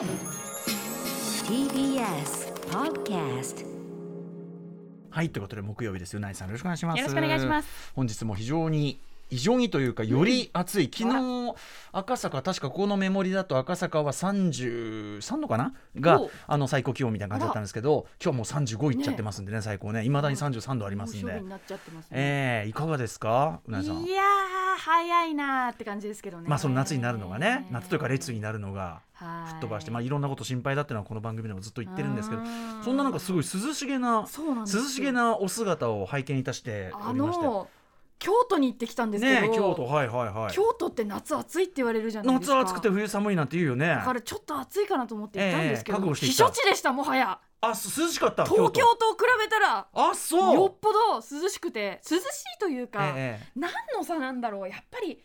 TBS Podcast はいということで木曜日です。よナイさんよろしくお願いします。よろしくお願いします。本日も非常に非常にというかより暑い、昨日赤坂確かここのメモリだと赤坂は33度かな？がおあの最高気温みたいな感じだったんですけど今日もう35いっちゃってますんでね最高ね。いまだに33度ありますんで。ね。えー、いかがですか？うなぎさん。いやー早いなーって感じですけどね。まあその夏になるのがね夏というか列になるのがはい。吹っ飛ばして、まあ、いろんなこと心配だっていうのはこの番組でもずっと言ってるんですけどそんななんかすごい涼しげな涼しげなお姿を拝見いたしてあおりまして。の京都に行ってきたんですけど、ねえ京都はいはいはい。京都って夏暑いって言われるじゃないですか。夏暑くて冬寒いなんて言うよね。だからちょっと暑いかなと思って行ったんですけど、ええ覚悟して行った。避暑地でしたもはや。あす涼しかった東京と比べたらあそう。よっぽど涼しくて涼しいというか、ええ何の差なんだろう。やっぱり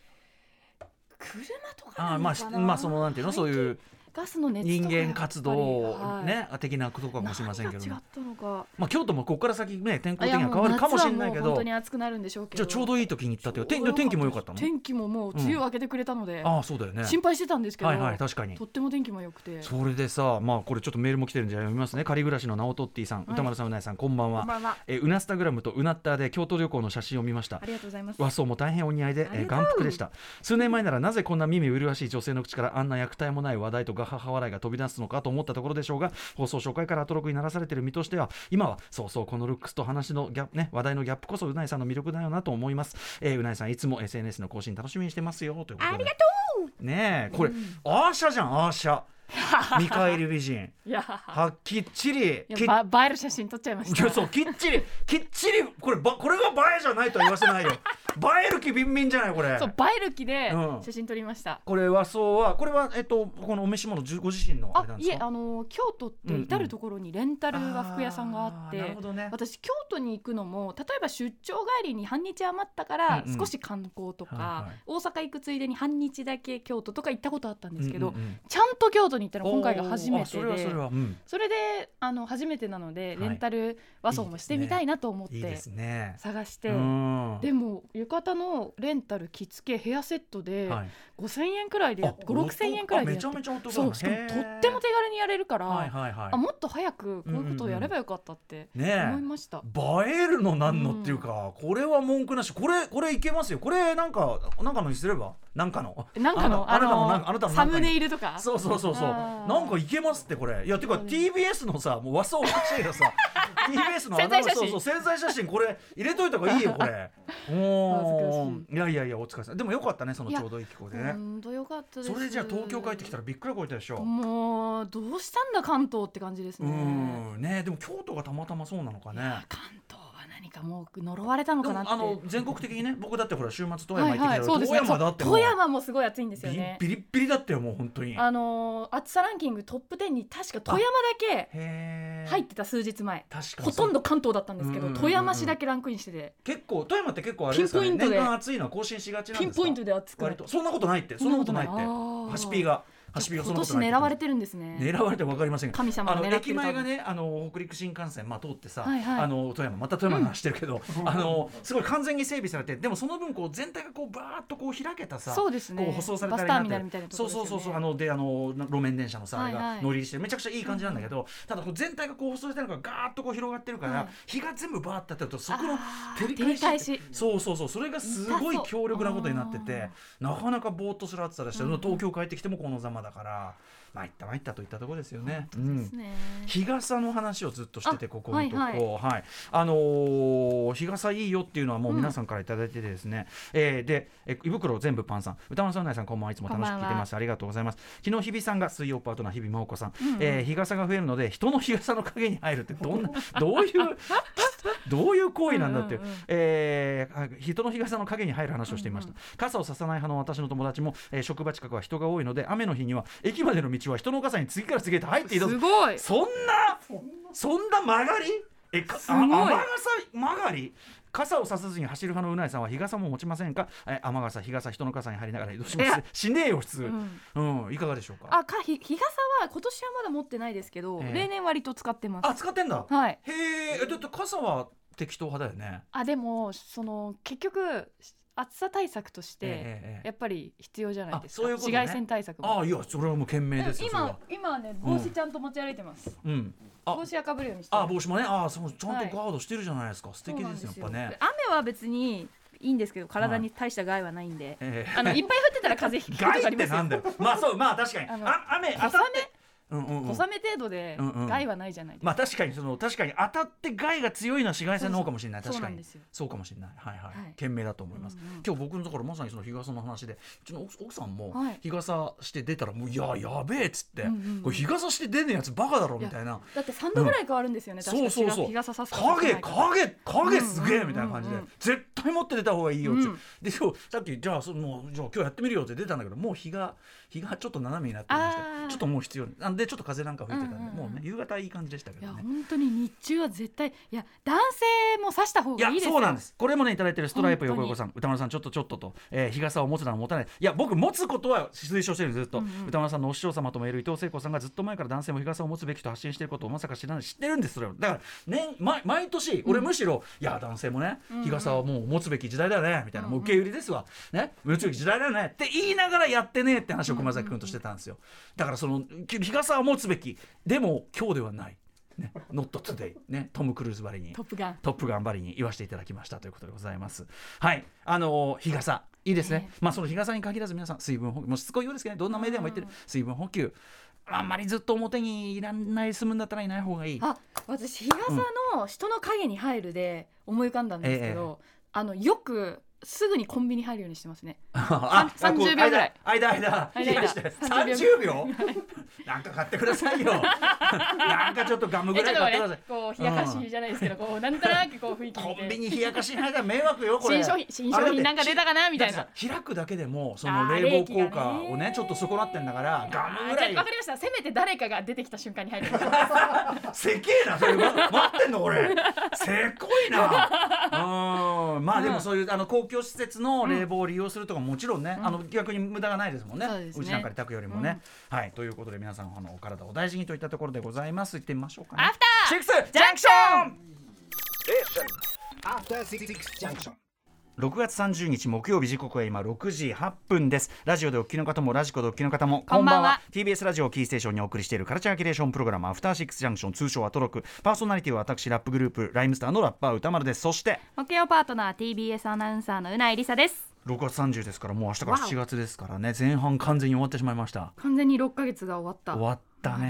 車とかなあまあまあそのなんていうのそういうガスの熱人間活動はい。ね的なことかもしれませんけど何が違ったのか。まあ京都もここから先ね天候的には変わるかもしれないけど。本当に暑くなるんでしょうけど。じゃあちょうどいい時に行ったっていう天で天気も良かったの？天気ももう梅雨明けてくれたので、ああそうだよね。心配してたんですけど、はいはい確かに。とっても天気も良くて。それでさまあこれちょっとメールも来てるんで読みますね。仮暮らしのナオトッティさん、はい。歌丸さんうなえさんこんばんは。こんばんは。えーうなスタグラムとうなったで京都旅行の写真を見ました。ありがとうございます。和装も大変お似合いで、え眼福でした。数年前ならなぜこんな耳麗しい女性の口からあんな虐待もない話題とガハハ笑いが飛び出すのかと思ったところでしょうが放送初回からアトロクにならされている身としては今はそうそうこのルックスと話のギャップね話題のギャップこそうなえさんの魅力だよなと思います、えー、うなえさんいつも SNS の更新楽しみにしてますよということで。ありがとう！ねえこれ、アーシャじゃんアーシャ ミカエル美人。いや。はきっちり映える写真撮っちゃいました。そうきっちりきっちりこればこれが映えじゃないとは言わせないよ。映える気ビンビンじゃないこれ。そう映える気でうん。写真撮りました、これ和装はこれはえっとこのお召し物ご自身のあれなんあいえですか？あの京都って至る所にレンタル和服屋さんがあって、ーなるほどね。私京都に行くのも例えば出張帰りに半日余ったからうんうん。少し観光とか、はいはい。大阪行くついでに半日だけ京都とか行ったことあったんですけど、うんうんうん。ちゃんと京都に行ったの今回が初めてで。それはそれは、うん、それであの初めてなのではい。レンタル和装もしてみたいなと思っていいですね。探して。うん。でも浴衣のレンタル着付けヘアセットではい5000円くらいでやっあ5 6千円くらいでめちゃめちゃお得だそうしかもとっても手軽にやれるから、はいはい。はいあもっと早くこういうことをやればよかったって思いました、映えるのなんのっていうか、これは文句なし。これこれいけますよ。これなんかなんかのにすれば？なんかの？なんかの？あなたのあなたのサムネイルとか？そうそうそうそう。なんかいけますってこれ。いやてかうん。TBS のさもう和装おかしいけどさ TBS の宣材写真。そうそう宣材写真。これ入れといた方がいいよこれ。おいやいやいやお疲れ様でもよかったねそのちょうどいい気候でね。本当よかったです。それじゃあ東京帰ってきたらびっくらこいたでしょ。もうどうしたんだ関東って感じですうねん。ねでも京都がたまたまそうなのかね。関何かもう呪われたのでかなって。もあの全国的にね僕だってほら週末富山行ってきたけどそうですね富山だって富山もすごい暑いんですよね。ビリッビリだったよもう本当に。あのー暑さランキングトップ10に確か富山だけ入ってた数日前。確かに。ほとんど関東だったんですけどうん。うんうんうん富山市だけランクインしてて。結構富山って結構あれですかねピンポイントで。年間暑いのは更新しがちなんですか？ピンポイントで暑くそんなことないって。そんなことないって。ハシピーがハシピーがそん今なことない年狙われてるんですね。狙われて分かりませんが。神様が駅前がねあの北陸新幹線まあ通ってさ、はいはい。あの富山また富山の話してるけど、あのすごい完全に整備されてでもその分こう全体がこうバーッとこう開けたさそうですね。こう舗装されたバスターミナルみたいなとこそうそうそうそうあのであの路面電車のさ、あれはいはい。が乗り入りしてめちゃくちゃいい感じなんだけど、ただこう全体がこう舗装されてるのがガーッとこう広がってるから、はい。日が全部バーッて当たるとそこの照り返し。そうそうそうそれがすごい強力なことになっててなかなかぼーっとする暑さでした、うんうん。東京帰ってきてもこのざまだから参った参ったといったところですよね。ですね。日傘の話をずっとしててあここのとこ、はい。はい。あのー日傘いいよっていうのはもう皆さんからいただいててですね、えーでえ胃袋全部パンさん。歌丸さん内さんこんばんは。いつも楽しく聞いてます。ありがとうございます。昨日日比さんが水曜パートナー日比真央子さん、うんうん。えー日傘が増えるので人の日傘の影に入るってどんなどういう どういう行為なんだっていう、うんうんうん。えーあ人の日傘の影に入る話をしていました、傘をささない派の私の友達も、えー職場近くは人が多いので雨の日には駅までの道は人の傘に次から次へと入っていたとすごい。そんなそんな曲がり？えかすごい。あ雨傘曲がり？傘をささずに走る派のうないさんは日傘も持ちませんか？え雨傘日傘人の傘に入りながら移動します。しねえよ普通。う、ん。うんいかがでしょうか？あかひ日傘は今年はまだ持ってないですけど、ええ。例年割と使ってます。あ使ってんだ。はい。へえ。えだって傘は適当派だよね。あでもその結局暑さ対策として、ええええやっぱり必要じゃないですか。あそういうね。紫外線対策も。ああいやそれはもう賢明です今は。今はね帽子ちゃんと持ち歩いてます、うん。あ。帽子はかぶるようにしてあ帽子もね。あそうちゃんはい。とガードしてるじゃないですか、素敵ですよやっぱね。で雨は別にいいんですけど体に大した害はないんで、ええあのいっぱい降ってたら風邪ひくことがありますよ。てなんだよ。まあそうまあ確かに。あ雨当たってうんうんうん。小雨程度で害はないじゃないですか、まあ確かにその確かに当たって害が強いのは紫外線の方かもしれない確かにそうかもしれないはいはい、はい賢明だと思います、うんうん今日僕のところまさにその日傘の話でうちの奥さんも日傘して出たらもういややべえっつって、うんうんこれ日傘して出ねえやつバカだろみたいなだって3度ぐらい変わるんですよね、確かそうそうそう日傘さす影影影すげえみたいな感じで、うんうん絶対持って出た方がいいよって、うんで今日さっきじゃあそのじゃあ今日やってみるよって出たんだけどもう日が日がちょっと斜めになってましてちょっともう必要なんでちょっと風なんか吹いてたんで、うんうんうん。もうね夕方いい感じでしたけいやどね本当に日中は絶対いや男性もさした方がいいですよ。そうなんです。これもねいただいてるストライプ横横さん。歌丸さんちょっとちょっとと、えー日傘を持つなら持たない。いや僕持つことは推奨してるんですずっと、うんうん歌丸さんのお師匠様ともいる伊藤聖子さんがずっと前から男性も日傘を持つべきと発信していることをまさか知らない。知ってるんですそれは。だから年毎毎年俺むしろ、いや男性もねうんうん。日傘はもう持つべき時代だよねみたいな、うんうん。もう受け売りですわ。ね？持つべき時代だよね。って言いながらやってねえって話を熊崎君としてたんですよ。だからその日傘は持つべき。でも今日ではない。ね、not today ね。トム・クルーズばりに。トップガン。トップ頑張りに言わせていただきましたということでございます。はい、あのー日傘。いいですね。えまあその日傘に限らず皆さん水分補給もうしつこいようですけどね。どんなメディアも言ってる。うん。水分補給。あんまりずっと表にいらない済むんだったらいない方がいい。あ私日傘の人の影に入るで思い浮かんだんですけど、あのよくすぐにコンビニ入るようにしてますね。あさんこう30秒ぐらい。間間間。間間。冷やして30 30秒。なんか買ってくださいよ。なんかちょっとガムぐらい買ってください。こう冷やかしじゃないですけど、こうなんとなくこう雰囲気コンビニ冷やかしないから迷惑よこれ。新商品新商品なんか出たかな？みたいな。開くだけでもその冷房効果をねねちょっと損なってんだからガムぐらい。わかりました。せめて誰かが出てきた瞬間に入る。せけえなそれ。ま待ってんの俺せっこいな。うん。まあでもそういうあの公共施設の冷房を利用するとかももちろんね、うん。あの逆に無駄がないですもんね。そうちなんかで炊くよりもね、はい。ということで皆さんあのお体お大事にといったところでございます。行ってみましょうかね。アフターシックスジャンクション After Six Junction. 6月30日木曜日時刻は今6時8分です。ラジオでお聞きの方もラジコでお聞きの方もこんばんは。TBS ラジオをキーステーションにお送りしているカルチャーキュレーションプログラムアフターシックスジャンクション通称アトロク。パーソナリティは私ラップグループライムスターのラッパー歌丸です。そして木曜パートナー TBS アナウンサーのうないりさです。6月30ですからもう明日からわお7月ですからね。前半完全に終わってしまいました。完全に6ヶ月が終わった。終わったな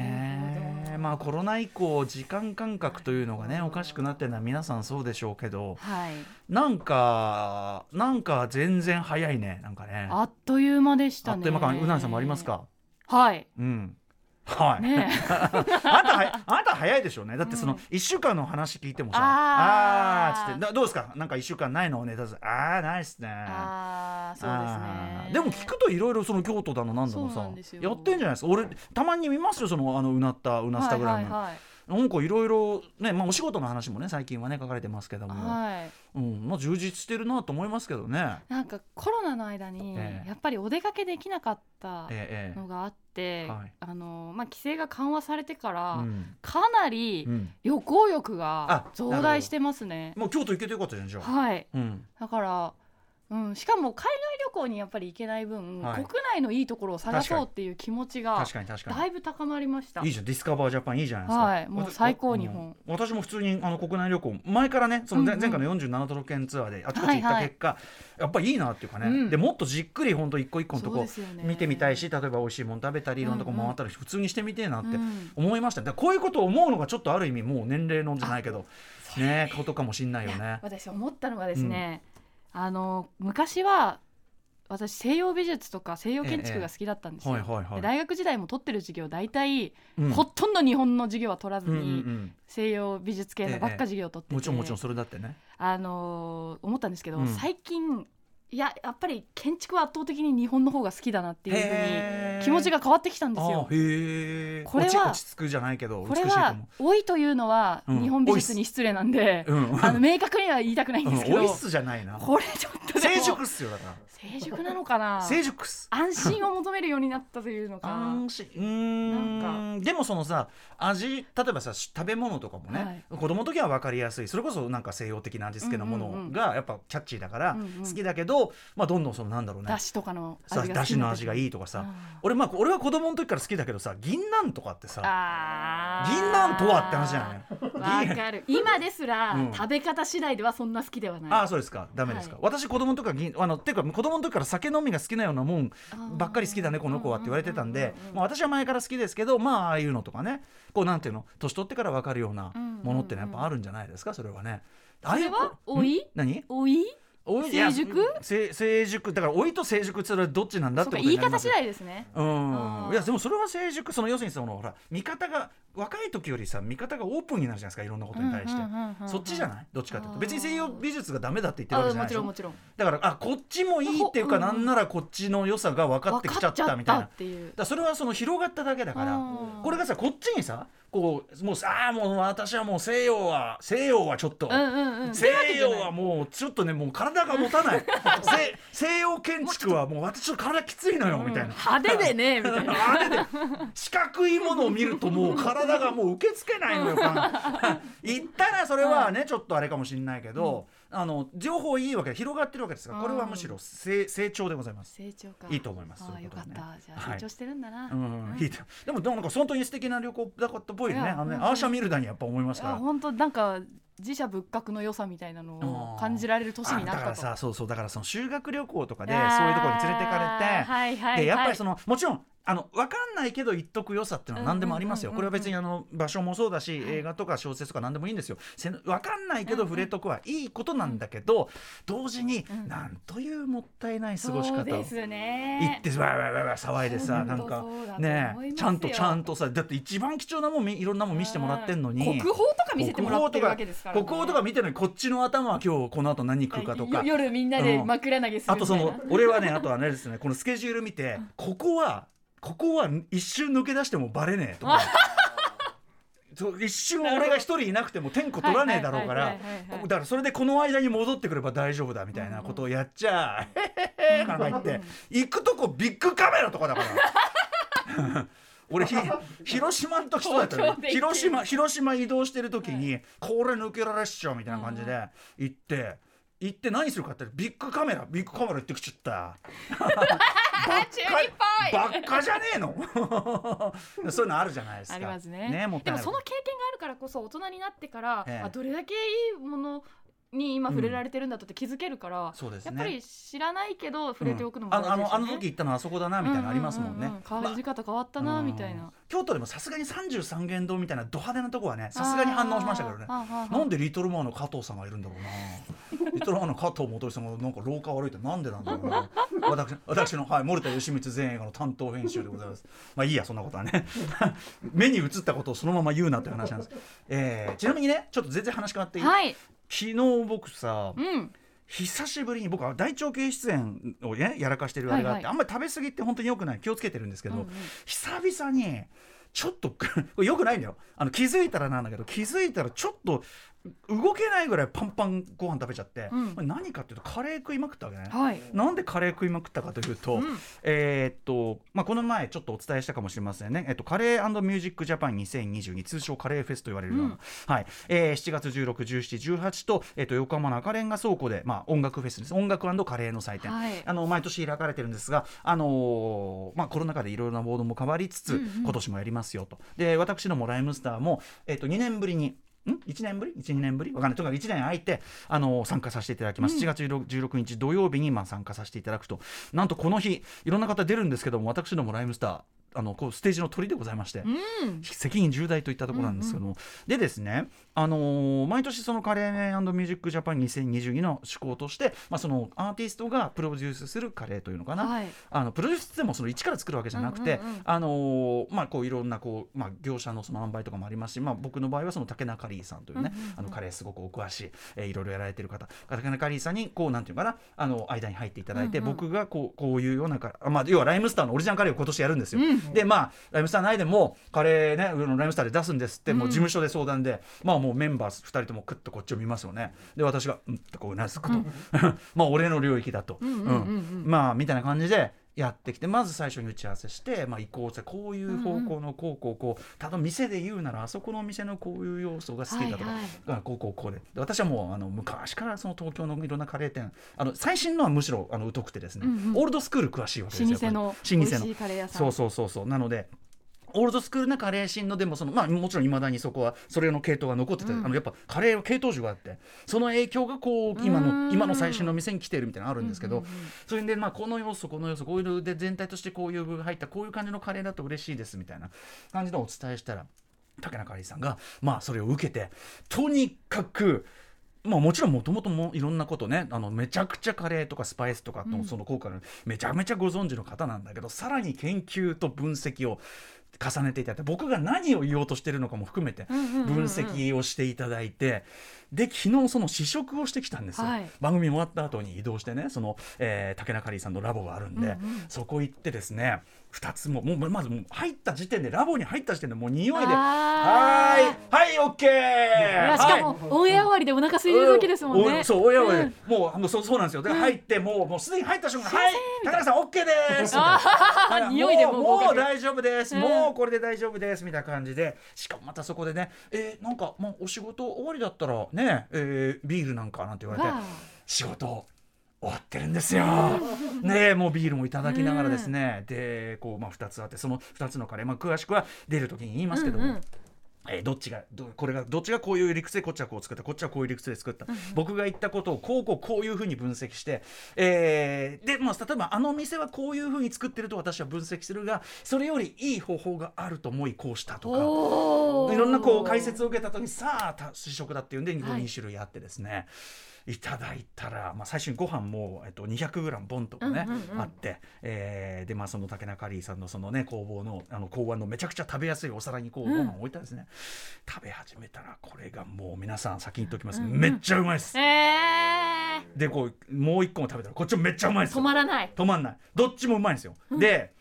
まあコロナ以降時間感覚というのがねおかしくなってるのは皆さんそうでしょうけどはい。なんかなんか全然早いねなんかね。あっという間でしたね。あっという間か。うなぎさんもありますか？はい。うんはい、ね あなたはやあなた早いでしょうね。だってそのうん。1週間の話聞いてもさ、あー。あーっつって。だどうですか？なんか1週間ないの？ネタずああないっすね。ああそうですね。でも聞くといろいろその京都だのなんだのさやってんじゃないですか？俺たまに見ますよそのあのうなったうなスタグラム、はいはいなんかいろいろねまあお仕事の話もね最近はね書かれてますけども、はい、はいうん。まあ充実してるなと思いますけどね。なんかコロナの間にええ。やっぱりお出かけできなかったえええのがあって、はい。あのまあ規制が緩和されてから、うん。かなりうん。旅行欲あが増大してますね。もう京都行けてよかったじゃんじゃあ、はい、うん。だから、うん、しかも海外旅行にやっぱり行けない分、はい。国内のいいところを探そうっていう気持ちが確かに確かに。だいぶ高まりました。いいじゃん。ディスカバージャパンいいじゃないですか。はいもう最高わ日本。うん。私も普通にあの国内旅行前からねその前,、回の47都道府県ツアーであちこち行った結果、やっぱいいなっていうかね、うん。でもっとじっくり本当一個一個のとこ見てみたいし例えば美味しいもの食べたりいろんなとこうんうん。回ったり普通にしてみてえなってうん。思いました、だからこういうことを思うのがちょっとある意味もう年齢のじゃないけどねことかもしんないよね。私思ったのがですね、あの昔は私西洋美術とか西洋建築が好きだったんですよ、大学時代も取ってる授業大体、うん。ほとんど日本の授業は取らずに、うん西洋美術系のばっか授業を取ってて、もちろんもちろんそれだってね。あのー思ったんですけど、うん。最近いややっぱり建築は圧倒的に日本の方が好きだなっていうふうに気持ちが変わってきたんですあよ。へえ。これは落ち着くじゃないけどこれは美しいと思「老い」というのはうん日本美術に失礼なんで、う。うん。あの明確には言いたくないんですけど、うんオイスじゃないな。これちょっ成熟っすよだから。成熟なのかな？成熟っす。安心を求めるようになったというのか。安心。うーん。なんでもそのさ味例えばさ食べ物とかもね、はい。子供の時は分かりやすい。それこそなんか西洋的な味付けのもうんうんうん。のがやっぱキャッチーだからうんうん。好きだけど、まあ、どんどんそのなんだろうね。だしとかのさ味がだしの味がいいいとかさ、うん俺まあ俺は子供の時から好きだけどさ銀杏とかってさ銀杏とはって話じゃない？わかる。今ですら、うん。食べ方次第ではそんな好きではない。ああそうですか。ダメですか、はい。私子供の時か銀あのていうか子供の時から酒飲みが好きなようなもんばっかり好きだねこの子はって言われてたんでまあ私は前から好きですけどまあああいうのとかねこうなんていうの年取ってから分かるようなものってのはやっぱあるんじゃないですかそれはね。あれはああい何おいおい成熟？成熟。だから老いと成熟ってそれはどっちなんだっそてうか言い方次第ですね。うん。いやでもそれは成熟。その要するにそのほら見方が若い時よりさ見方がオープンになるじゃないですかいろんなことに対して、そっちじゃない？どっちかというと。別に西洋美術がダメだって言ってるわけあじゃないでしょ？もちろんもちろん。だからあこっちもいいっていうか、なんならこっちの良さが分かってきちゃったみたいな。だかっていう。らそれはその広がっただけだから。これがさこっちにさこうもうさあーもう私はもう西洋は西洋はちょっと、うんうんうん。西洋はもうちょっとねもう体が持たない。西西洋建築はもう私ちょっと体きついのよみたいな。派手でねみたいな。あれで。四角いものを見るともう体がもう受け付けないのよ 言ったらそれはねちょっとあれかもしれないけど、あの情報いいわけで広がってるわけですからこれはむしろ成成長でございます。成長か。いいと思います。ああよかった。じゃあはい。成長してるんだな。うん、いいと。でもでもなんか本当に素敵な旅行だったっぽいね。あのねうんアーシャ・ミルダにやっぱ思いますから。あ本当なんか自社仏閣の良さみたいなのを感じられる年になあだからさそうそう。だからその修学旅行とかでそういうところに連れてかれて、でやっぱりそののもちろんあの分かんないけど言っとく良さっていうのは何でもありますよ。うんこれは別にあの場所もそうだし、映画とか小説とか何でもいいんですよ。せ分かんないけど触れとくはいいことなんだけど、同時に、うん。なんというもったいない過ごし方を言ね。ってわーわーわーわー騒いでさなんかねちゃんとちゃんとさだって一番貴重なもんみいろんなもん見せてもらってんのに。国宝とか見せてもらってるわけですから、ね、国宝とか見てるのにこっちの頭は今日この後何食うかとか。よ夜みんなで枕投げするあとその俺はねあとはねですねこのスケジュール見てここはここは一瞬抜け出してもバレねえとか。そう一瞬俺が一人いなくても点呼取らねえだろうからだからそれでこの間に戻ってくれば大丈夫だみたいなことをやっちゃ「へへへ」なん。か言って行くとこビッグカメラとかだから。俺ひ広島の時そうだったよ東京で行って広島広島移動してる時に、これ抜けられっしょみたいな感じで行って行って何するかってビッグカメラビッグカメラ行ってきちゃった。中二っぽい。ばっかじゃねえの。そういうのあるじゃないですか。ありますねもったいない。でもその経験があるからこそ大人になってから、ええ。あどれだけいいものに今触れられてるんだとって気づけるから、そうですね。やっぱり知らないけど触れておくのもあのあ大事ですよね、のあの時行ったのはあそこだなみたいなのありますもんね、うううう感じ方変わったな、まあみたいな。京都でもさすがに33元堂みたいなド派手なとこはねさすがに反応しましたけどね。なんでリトルマーの加藤さんがいるんだろうな。リトルマーの加藤元さんがなんか廊下を歩いてなんでなんだろうな。私私の、はい、森田義満全映画の担当編集でございます。まあいいやそんなことはね。目に映ったことをそのまま言うなという話なんです、えーちなみにねちょっと全然話変わっていい、はい昨日僕さうん。久しぶりに僕は大腸系出演をねやらかしてるあれがあって、はいはいあんまり食べ過ぎって本当に良くない気をつけてるんですけど、うんうん。久々にちょっと これ良くないんだよ。あの気づいたらなんだけど気づいたらちょっと動けないぐらいパンパンご飯食べちゃって、うん。何かっていうとカレー食いまくったわけね。はい。なんでカレー食いまくったかというと、うん。えーっと、まあ、この前ちょっとお伝えしたかもしれませんね、えっと、カレーミュージックジャパン2022通称カレーフェスと言われるような、うん。はい。えー7月16、17、18と、えっと、横浜の赤レンガ倉庫で、まあ、音楽フェスです。音楽カレーの祭典、はい。あの毎年開かれてるんですが、あのーまあ、コロナ禍でいろいろなボードも変わりつつ、うんうん。今年もやりますよと。で私どもライムスターも、えっと、2年ぶりにん？1年ぶり ?12 年ぶり？わかんない。とにかく1年空いて、あのー参加させていただきます、うん。7月16 16日土曜日にまあ参加させていただくと。なんとこの日いろんな方出るんですけども私どもライムスターあのこうステージの鳥でございまして、うん。責任重大といったところなんですけども、でですね、あのー毎年そのカレーミュージックジャパン2022の趣向として、まあ、そのアーティストがプロデュースするカレーというのかな、はい。あのプロデュースってもその一から作るわけじゃなくて、うんうんうん。あのーまあこういろんなこうまあ業者のその販売とかもありますし、まあ僕の場合はその竹中リーさんというね、うんうんうん。あのカレーすごくお詳しい、えーいろいろやられてる方、竹中リーさんにこうなんていうかなあの間に入っていただいて、うんうん。僕がこうこういうようなかまあ要はライムスターのオリジナルカレーを今年やるんですよ。うんでまあライムスター内でもカレーねライムスターで出すんですって、もう事務所で相談で、まあもうメンバー2人ともクッとこっちを見ますよね。で私がうんってこううなずくと、まあ俺の領域だと、うん。まあみたいな感じでやってきてまず最初に打ち合わせして、まあ、移行してこういう方向のこうこうこうただ店で言うならあそこの店のこういう要素が好きだとか、はいはい。あこうこうこうで。で私はもうあの昔からその東京のいろんなカレー店あの最新のはむしろあの疎くてですね、うんうん。オールドスクール詳しいわけですよ老舗の老舗の美味しいカレー屋さん。そうそうそうそう。なのでオールドスクールなカレーシーンのでもそのまあもちろんいまだにそこはそれの系統が残ってて、うん。あのやっぱカレーは系統樹があってその影響がこう今うんの今の最新の店に来てるみたいなのあるんですけど、うんうんうんそれでまあこの要素この要素こういうので全体としてこういう具が入ったこういう感じのカレーだと嬉しいですみたいな感じのをお伝えしたら竹中里さんがまあそれを受けてとにかくまあ、もちろんもともともいろんなことねあのめちゃくちゃカレーとかスパイスとかうんのその効果がめちゃめちゃご存知の方なんだけど、さらに研究と分析を重ねていただいて僕が何を言おうとしてるのかも含めて分析をしていただいて、で昨日その試食をしてきたんですよ、はい。番組終わった後に移動してねその、えー竹中里さんのラボがあるんで、うんうん。そこ行ってですね2つももうまずもう入った時点でラボに入った時点でもう匂いで「はい。はいオッケい。ー!」やしかもオンエア終わりでお腹空いてる時ですもんね。おそう親はね、うんもうあのそうそうなんですよで、うん入ってもうもうすでに入った瞬間「すいませんはいみ高田さんオッケーです」匂いでもうもう大丈夫です、うんもうこれで大丈夫ですみたいな感じでしかもまたそこでねえーなんかもうお仕事終わりだったらね、えービールなんかなんて言われてわあ仕事終わってるんですよ。ねえもうビールもいただきながらですね、でこうまあ2つあってその2つのカレー、まあ、詳しくは出る時に言いますけども。うんうんえーどっちがどこれがどっちがこういう理屈でこっちはこう作ったこっちはこういう理屈で作った、僕が言ったことをこうこうこういうふうに分析して、えーで、まあ、例えばあの店はこういうふうに作ってると私は分析するがそれよりいい方法があると思いこうしたとか。いろんなこう解説を受けた時にさあた試食だっていうんではい2種類あってですね、い、ただいたら、まあ、最初にご飯も、えっと、200g ボンとかね、うんうんうん。あって、えーでまあその竹中里さんのそのね工房のあの考案のめちゃくちゃ食べやすいお皿にこうごうん。飯を置いたんですね、食べ始めたらこれがもう皆さん先に言っておきます、うんうん。めっちゃうまいです、えでこうもう一個も食べたらこっちもめっちゃうまいでー、すよ。止まらない。止まんない。どっちもうまいんですよ、うん。で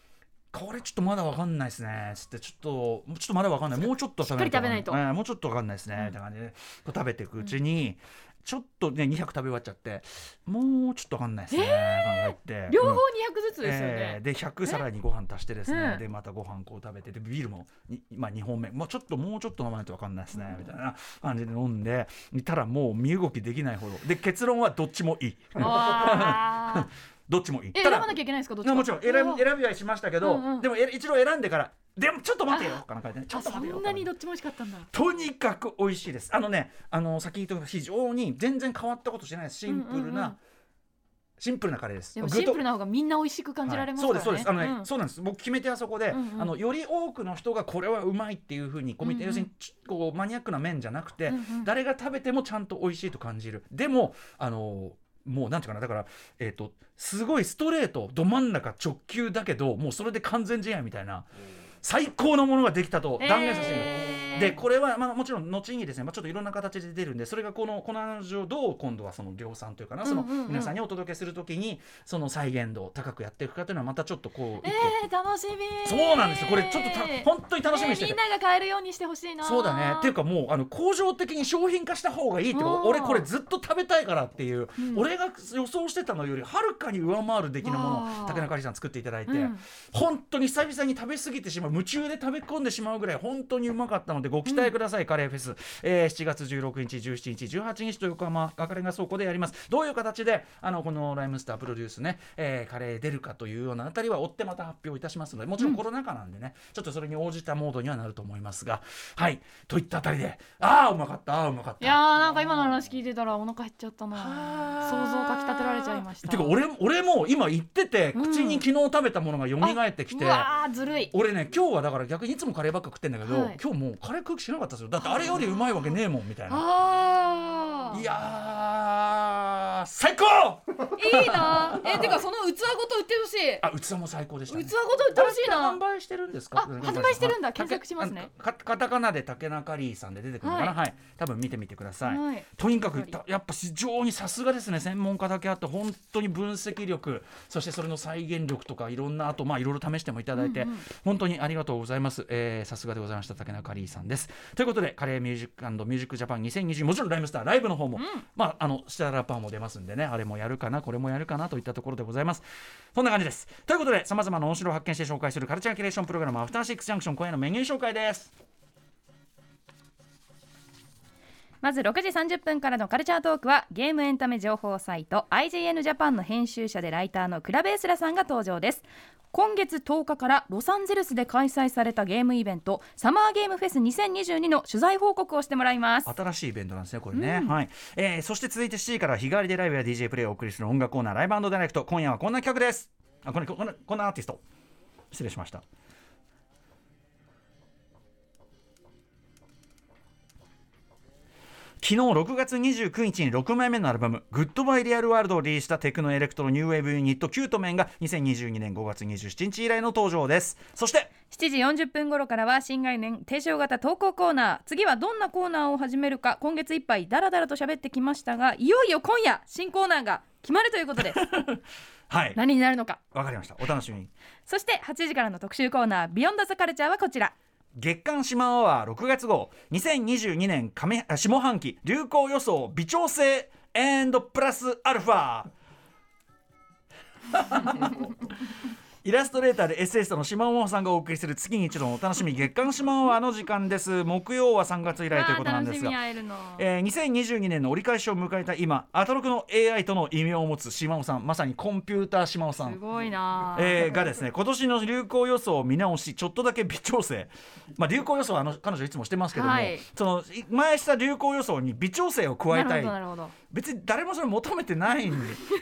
これちょっとまだわかんないですねつってちょっとちょっとまだわかんない。もうちょっと食べないとしっかり食べないと。えーもうちょっとわかんないですね、うんみたいな感じでこう食べていくうちに、ちょっとね200食べ終わっちゃってもうちょっとわかんないですね、考えて。両方200うんずつですよね、えーで100さらにご飯足してですね、うんでまたご飯こう食べてでビールもにまあ、2本目もうちょっともうちょっと飲まないと分かんないですね、みたいな感じで飲んでいたらもう身動きできないほど。で結論はどっちもいい。あ どっちも選ばなきゃいけないんですかどっちもちろん選び選びはしましたけど、うんうん。でもえ一度選んでからでもちょっと待てよかな感じで。ねちょっと待てよんなにどっちも美味しかったんだ。とにかく美味しいです。あのねあの先言ったように非常に全然変わったことしてないシンプルな、うんうんうん。シンプルなカレーです。でシンプルな方がみんな美味しく感じられますからね、はい。そうです。そうですあのね、ん。そうなんです。僕決め手はそこで、うんうん。あのより多くの人がこれはうまいっていうふうにコミュニティ、うんうん。要するにちこうマニアックな麺じゃなくて、うんうん。誰が食べてもちゃんと美味しいと感じる。でもあのもうなんていうかなだからえっ、とすごいストレートど真ん中直球だけどもうそれで完全試合みたいな最高のものができたと断言させていますえーでこれは、まあ、もちろん後にですね、まあ、ちょっといろんな形で出るんでそれがこのこの話をどう今度はその量産というかなその皆さんにお届けするときにその再現度を高くやっていくかというのはまたちょっとこうえー、楽しみ。そうなんですよ。これちょっとた本当に楽しみにしてて。えーみんなが買えるようにしてほしいな。そうだね。っていうかもうあの工場的に商品化した方がいいってうん。俺これずっと食べたいからっていう、うん。俺が予想してたのよりはるかに上回る出来のものを竹中里さん作っていただいて、うん。本当に久々に食べ過ぎてしまう夢中で食べ込んでしまうぐらい本当にうまかったのでご期待ください、カレーフェス、えー7月16日17日18日と横浜赤レンガ倉庫でやります。どういう形であのこのライムスタープロデュースね、えーカレー出るかというようなあたりは追ってまた発表いたしますのでもちろんコロナ禍なんでね、ちょっとそれに応じたモードにはなると思いますがはい。といったあたりでああうまかったああうまかった。いやーなんか今の話聞いてたらお腹減っちゃったなはあ想像かきたてられちゃいました。てか俺俺も今言っててうん。口に昨日食べたものが蘇ってきて、うわーずるい。俺ね今日はだから逆にいつもカレーばっか食ってんだけど、はい。今日もうカレー空気しなかったですよ。だってあれよりうまいわけねえもんみたいな。いやー最高！いいな。えてかその器ごと売ってほしい。あ器も最高でした、ね、器ごと売ってほしいな。販売してるんですか？あ販売してるんだ。あ検索しますね。かカタカナで竹中リーさんで出てくるのかな？は、はい。多分見てみてください、はい。とにかくやっぱ非常にさすがですね。専門家だけあって本当に分析力そしてそれの再現力とかいろんなあとまあいろいろ試してもいただいて、うんうん。本当にありがとうございます、えーさすがでございました竹中リーさんです。ということでカレーミュージックミュージックジャパン2020もちろんライムスターライブの方も、まああのスターラッパーも出ますんでねあれもやるかなこれもやるかなといったところでございますそんな感じです。ということでさまざまな面白を発見して紹介するカルチャーキュレーションプログラムアフターシックスジャンクション今夜のメニュー紹介です。まず6時30分からのカルチャートークはゲームエンタメ情報サイト IGN ジャパンの編集者でライターのクラベースラさんが登場です。今月10日からロサンゼルスで開催されたゲームイベントサマーゲームフェス2022の取材報告をしてもらいます。新しいイベントなんですねこれね、はい、えーそして続いて7時から日替わりでライブや DJ プレイをお送りする音楽コーナーライブダイレクト。今夜はこんな企画です。あこれこんなアーティスト。失礼しました昨日6月29日に6枚目のアルバム「 Goodbye Real World をリリースしたテクノエレクトロニューウェーブユニットキュートメンが2022年5月27日以来の登場ですそして7時40分頃からは新概念提唱型投稿コーナー次はどんなコーナーを始めるか今月いっぱいダラダラと喋ってきましたがいよいよ今夜新コーナーが決まるということです はい。何になるのか。わかりました。お楽しみに。そして8時からの特集コーナー Beyond the Culture はこちら月刊シマアワー6月号。2022年上下半期。流行予想。微調整。プラスアルファ。イラストレーターでエッセイストの島尾さんがお送りする月に一度のお楽しみ月刊シマアワーの時間です。木曜は3月以来ということなんですがえるの。えー2022年の折り返しを迎えた今アトロクの AI との異名を持つ島尾さんまさにコンピューター島尾さん。すごいな、えーがですね今年の流行予想を見直しちょっとだけ微調整、まあ、流行予想はあの彼女いつもしてますけども、はい。そのい前した流行予想に微調整を加えたないるほどなるほど別に誰もそれ求めてないん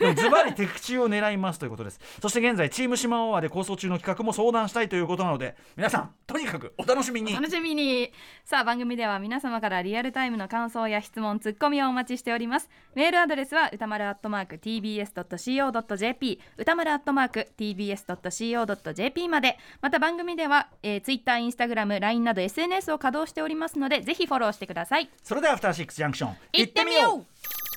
で。ズバリ的中を狙いますということです。そして現在チーム島オアで構想中の企画も相談したいということなので皆さんとにかくお楽しみに。楽しみに。さあ番組では皆様からリアルタイムの感想や質問ツッコミをお待ちしております。メールアドレスは歌丸アットマーク tbs.co.jp 歌丸アットマーク tbs.co.jp まで。また番組では、えー、Twitter、Instagram、LINE など SNS を稼働しておりますのでぜひフォローしてください。それではアフターシックスジャンクション行ってみよう